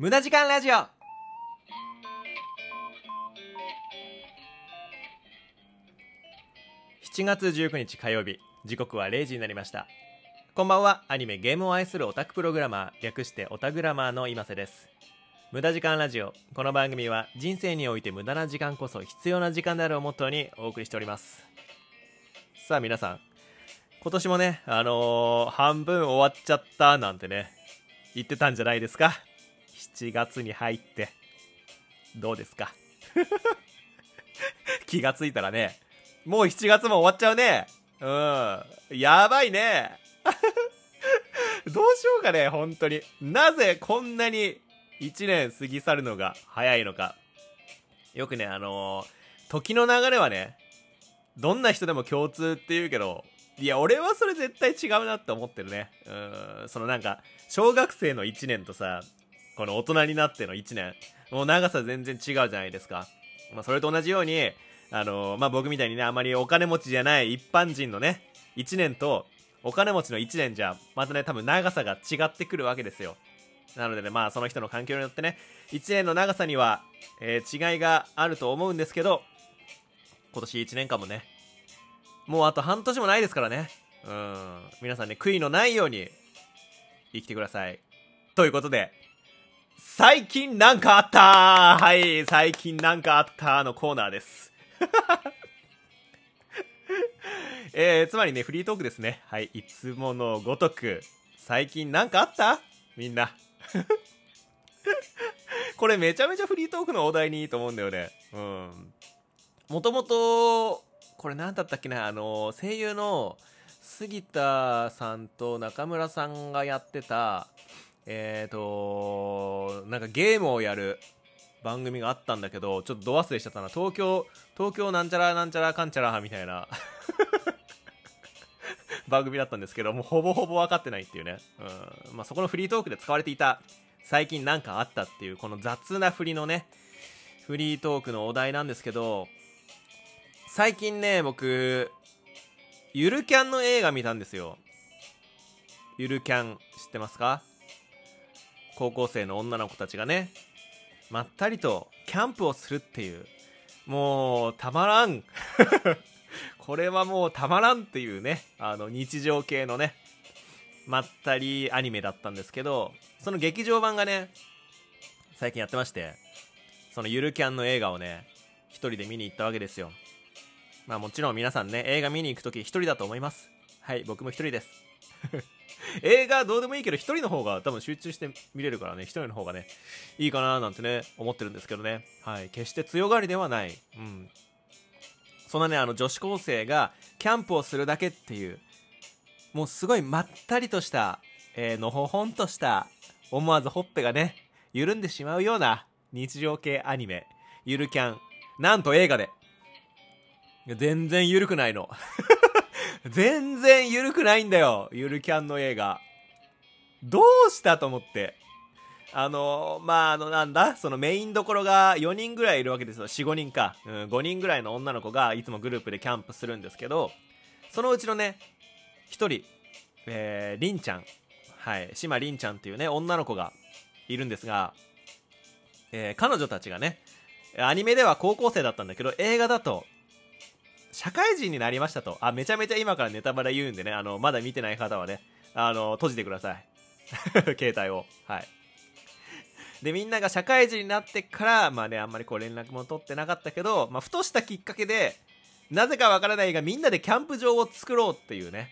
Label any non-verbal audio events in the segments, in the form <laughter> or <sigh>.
無駄時間ラジオ。7月19日火曜日時刻は0時になりました。こんばんはアニメゲームを愛するオタクプログラマー略してオタグラマーの今瀬です。無駄時間ラジオこの番組は人生において無駄な時間こそ必要な時間であるをモットーにお送りしております。さあ皆さん今年もねあのー半分終わっちゃったなんてね言ってたんじゃないですか？7月に入ってどうですか？<laughs> 気がついたらねもう7月も終わっちゃうね。うん。やばいね。<laughs> どうしようかね本当に。なぜこんなに1年過ぎ去るのが早いのか。よくねあのー時の流れはねどんな人でも共通って言うけどいや俺はそれ絶対違うなって思ってるね。うん。そのなんか小学生の1年とさこの大人になっての1年。もう長さ全然違うじゃないですか、まあ、それと同じようにあのーまあ僕みたいにねあまりお金持ちじゃない一般人のね1年とお金持ちの1年じゃまたね多分長さが違ってくるわけですよ。なのでねまあその人の環境によってね1年の長さには、えー違いがあると思うんですけど今年1年間もねもうあと半年もないですからね。うん。皆さんね悔いのないように生きてください。ということで最近なんかあった。はい最近なんかあったのコーナーです。<laughs> えー、つまりねフリートークですね。はいいつものごとく。最近なんかあった？みんな。<laughs> これめちゃめちゃフリートークのお題にいいと思うんだよね。うん。もともとこれ何だったっけな？あの声優の杉田さんと中村さんがやってたえっ、となんかゲームをやる番組があったんだけどちょっとど忘れしちゃったな。東京東京なんちゃらなんちゃらかんちゃらみたいな。<laughs> 番組だったんですけどもうほぼほぼ分かってないっていうね、うん。まあ、そこのフリートークで使われていた最近なんかあったっていうこの雑な振りのねフリートークのお題なんですけど最近ね僕ゆるキャンの映画見たんですよ。ゆるキャン知ってますか？高校生の女の子たちがねまったりとキャンプをするっていうもうたまらん。<laughs> これはもうたまらんっていうねあの日常系のねまったりアニメだったんですけどその劇場版がね最近やってましてそのゆるキャンの映画をね一人で見に行ったわけですよ。まあもちろん皆さんね映画見に行く時一人だと思います。はい僕も一人です。<laughs> 映画どうでもいいけど一人の方が多分集中して見れるからね一人の方がねいいかななんてね思ってるんですけどね。はい。決して強がりではない。うん。そんなねあの女子高生がキャンプをするだけっていうもうすごいまったりとした、えーのほほんとした思わずほっぺがね緩んでしまうような日常系アニメ。ゆるキャン。なんと映画で。全然ゆるくないの。<laughs> 全然ゆるくないんだよ。ゆるキャンの映画。どうしたと思って。あのまああのなんだ？そのメインどころが4人ぐらいいるわけですよ。45人か、うん、5人ぐらいの女の子がいつもグループでキャンプするんですけどそのうちのね1人えー、りんちゃん。はい。島りんちゃんっていうね女の子がいるんですが、えー彼女たちがねアニメでは高校生だったんだけど映画だと社会人になりましたと。あめちゃめちゃ今からネタバレ言うんでね。あのまだ見てない方はねあの閉じてください。<laughs> 携帯を。はい。でみんなが社会人になってからまあねあんまりこう連絡も取ってなかったけど、まあ、ふとしたきっかけでなぜかわからないがみんなでキャンプ場を作ろうっていうね。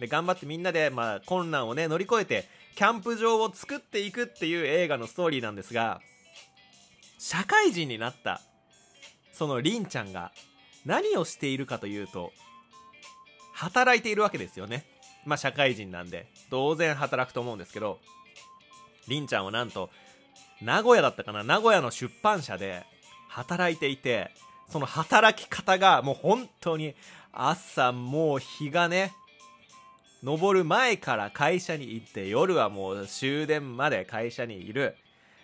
で頑張ってみんなで、まあ、困難をね乗り越えてキャンプ場を作っていくっていう映画のストーリーなんですが社会人になったそのりんちゃんが何をしているかというと働いているわけですよね。まあ社会人なんで当然働くと思うんですけどりんちゃんはなんと名古屋だったかな名古屋の出版社で働いていてその働き方がもう本当に朝もう日がね昇る前から会社に行って夜はもう終電まで会社にいる。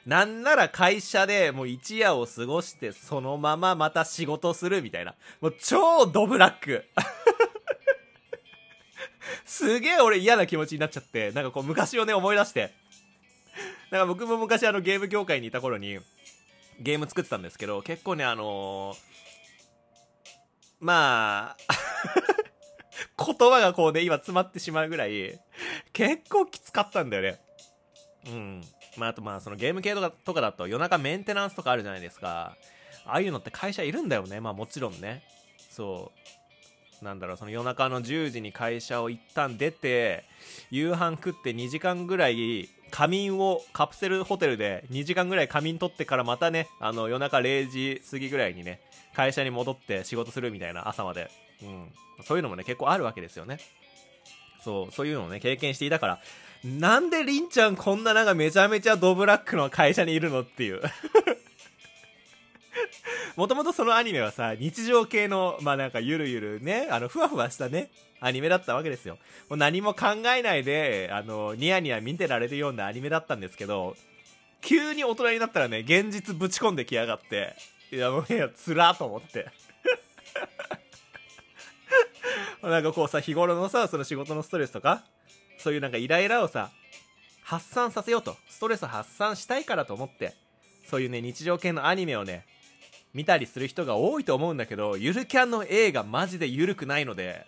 なんなら会社でもう一夜を過ごしてそのまままた仕事するみたいな。もう超ドブラック。<laughs> すげえ俺嫌な気持ちになっちゃって。なんかこう昔をね思い出して。か僕も昔あのゲーム業界にいた頃にゲーム作ってたんですけど結構ねあのーまあ <laughs> 言葉がこうね今詰まってしまうぐらい結構きつかったんだよね。うん。まああとまあそのゲーム系とかとかだと夜中メンテナンスとかあるじゃないですか。ああいうのって会社いるんだよね。まあもちろんね。そう。なんだろうその夜中の10時に会社を一旦出て夕飯食って2時間ぐらい仮眠をカプセルホテルで2時間ぐらい仮眠取ってからまたねあの夜中0時過ぎぐらいにね会社に戻って仕事するみたいな朝まで、うん、そういうのもね結構あるわけですよね。そうそういうのをね経験していたからなんでりんちゃんこんななんかめちゃめちゃドブラックの会社にいるのっていう <laughs> もともとそのアニメはさ、日常系の、まあなんかゆるゆるね、あの、ふわふわしたね、アニメだったわけですよ。もう何も考えないで、あの、ニヤニヤ見てられるようなアニメだったんですけど、急に大人になったらね、現実ぶち込んできやがって、いや、もういや、つらーと思って。<laughs> なんかこうさ、日頃のさ、その仕事のストレスとか、そういうなんかイライラをさ、発散させようと、ストレス発散したいからと思って、そういうね、日常系のアニメをね、見たりする人が多いと思うんだけど、ゆるキャンの映画マジでゆるくないので、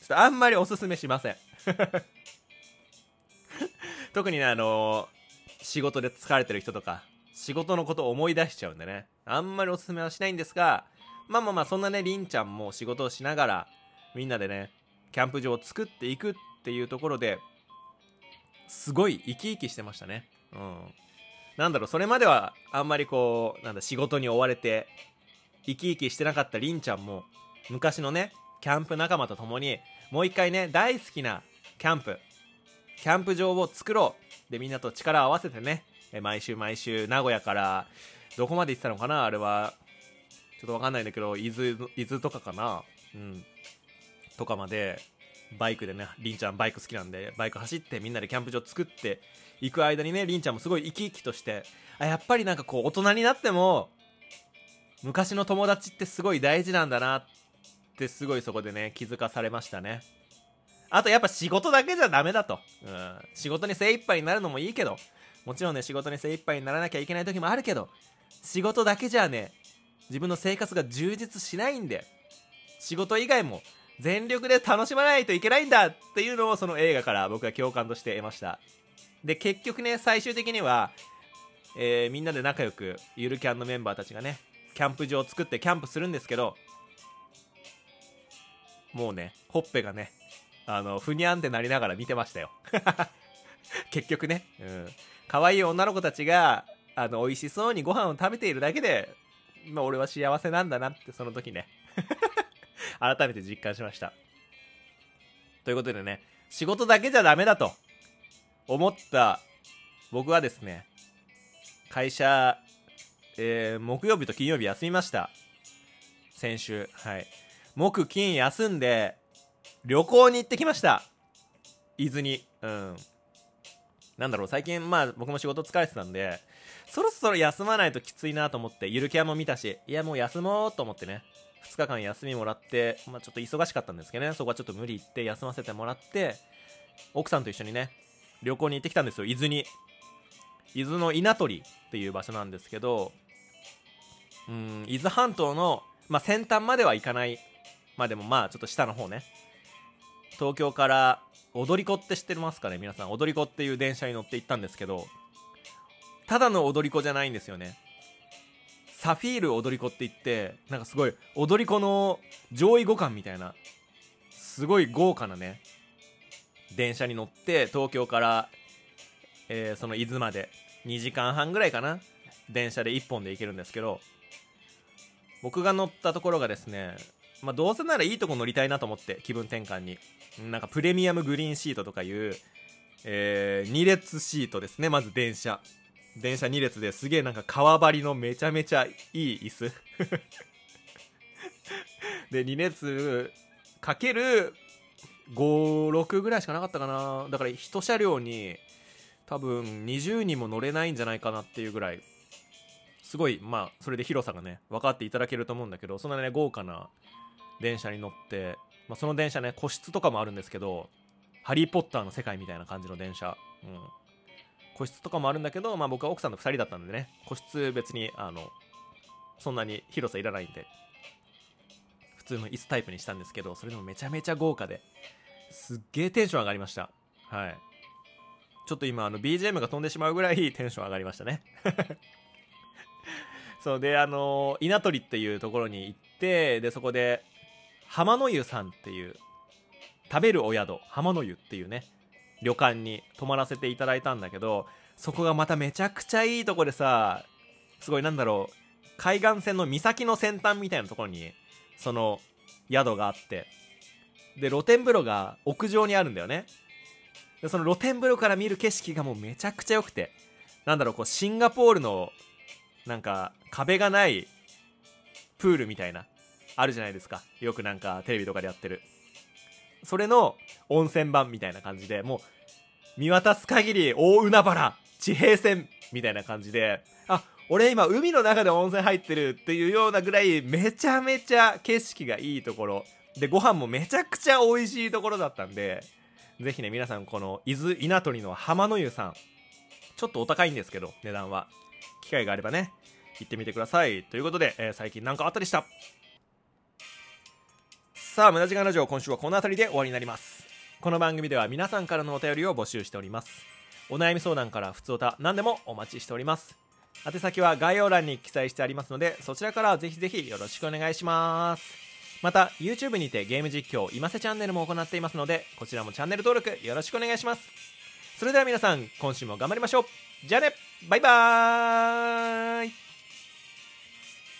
ちょっとあんまりおすすめしません。<laughs> 特にね、あのー、仕事で疲れてる人とか、仕事のことを思い出しちゃうんでね、あんまりおすすめはしないんですが、まあまあまあ、そんなね、りんちゃんも仕事をしながら、みんなでね、キャンプ場を作っていくっていうところで、すごい生き生きしてましたね。うん。なんだろう、それまではあんまりこう、なんだ、仕事に追われて、生き生きしてなかったりんちゃんも、昔のね、キャンプ仲間と共に、もう一回ね、大好きなキャンプ、キャンプ場を作ろう。で、みんなと力を合わせてね、毎週毎週、名古屋から、どこまで行ってたのかなあれは、ちょっとわかんないんだけど、伊豆、伊豆とかかなうん。とかまで、バイクでね、りんちゃんバイク好きなんで、バイク走ってみんなでキャンプ場作っていく間にね、りんちゃんもすごい生き生きとして、あ、やっぱりなんかこう大人になっても、昔の友達ってすごい大事なんだなってすごいそこでね、気づかされましたね。あとやっぱ仕事だけじゃダメだと。うん。仕事に精一杯になるのもいいけど、もちろんね、仕事に精一杯にならなきゃいけない時もあるけど、仕事だけじゃね、自分の生活が充実しないんで、仕事以外も全力で楽しまないといけないんだっていうのをその映画から僕は共感として得ました。で結局ね最終的には、えー、みんなで仲良くゆるキャンのメンバーたちがねキャンプ場を作ってキャンプするんですけどもうねほっぺがねあのふにゃんってなりながら見てましたよ。<laughs> 結局ねうん。可愛い女の子たちがあの美味しそうにご飯を食べているだけでまあ俺は幸せなんだなってその時ね。<laughs> 改めて実感しました。ということでね、仕事だけじゃダメだと思った僕はですね、会社、えー、木曜日と金曜日休みました。先週。はい。木、金休んで、旅行に行ってきました。伊豆に。うん。なんだろう、最近、まあ、僕も仕事疲れてたんで、そろそろ休まないときついなと思って、ゆるキャンも見たし、いや、もう休もうと思ってね、2日間休みもらって、まあ、ちょっと忙しかったんですけどね、そこはちょっと無理言って休ませてもらって、奥さんと一緒にね、旅行に行ってきたんですよ、伊豆に。伊豆の稲取っていう場所なんですけど、うん、伊豆半島の、まあ、先端までは行かない、まあでもまあちょっと下の方ね。東京から踊り子って知ってますかね皆さん。踊り子っていう電車に乗って行ったんですけど、ただの踊り子じゃないんですよね。サフィール踊り子って言ってなんかすごい踊り子の上位互換みたいなすごい豪華なね電車に乗って東京から、えー、その伊豆まで2時間半ぐらいかな電車で1本で行けるんですけど僕が乗ったところがですねまあどうせならいいとこ乗りたいなと思って気分転換に。なんかプレミアムグリーンシートとかいう、えー、2列シートですねまず電車。電車2列ですげえなんか革張りのめちゃめちゃいい椅子。<laughs> で2列かける56ぐらいしかなかったかな。だから1車両に多分20人も乗れないんじゃないかなっていうぐらい。すごいまあそれで広さがね分かっていただけると思うんだけどそんなね豪華な電車に乗って、まあ、その電車ね個室とかもあるんですけどハリー・ポッターの世界みたいな感じの電車、うん、個室とかもあるんだけど、まあ僕は奥さんと2人だったんでね、個室別に、あの、そんなに広さいらないんで、普通の椅子タイプにしたんですけど、それでもめちゃめちゃ豪華で、すっげえテンション上がりました。はい。ちょっと今、あの、BGM が飛んでしまうぐらい <laughs> テンション上がりましたね。<laughs> そうで、あの、稲取っていうところに行って、で、そこで、浜の湯さんっていう、食べるお宿、浜の湯っていうね、旅館に泊まらせていただいたんだけど、そこがまためちゃくちゃいいとこでさ、すごいなんだろう、海岸線の岬の先端みたいなところに、その宿があって、で、露天風呂が屋上にあるんだよね。で、その露天風呂から見る景色がもうめちゃくちゃ良くて、なんだろう、こう、シンガポールの、なんか、壁がないプールみたいな、あるじゃないですか。よくなんかテレビとかでやってる。それの温泉版みたいな感じで、もう、見渡す限り大海原、地平線みたいな感じで、あ、俺今海の中で温泉入ってるっていうようなぐらいめちゃめちゃ景色がいいところ。で、ご飯もめちゃくちゃ美味しいところだったんで、ぜひね、皆さんこの伊豆稲取の浜の湯さん、ちょっとお高いんですけど、値段は。機会があればね、行ってみてください。ということで、えー、最近何かあったでした？さあ、無駄時間ラジオ今週はこの辺りで終わりになります。この番組では皆さんからのお便りを募集しております。お悩み相談から普通歌何でもお待ちしております。宛先は概要欄に記載してありますので、そちらからぜひぜひよろしくお願いします。また、YouTube にてゲーム実況、今瀬チャンネルも行っていますので、こちらもチャンネル登録よろしくお願いします。それでは皆さん、今週も頑張りましょうじゃあねバイバーイ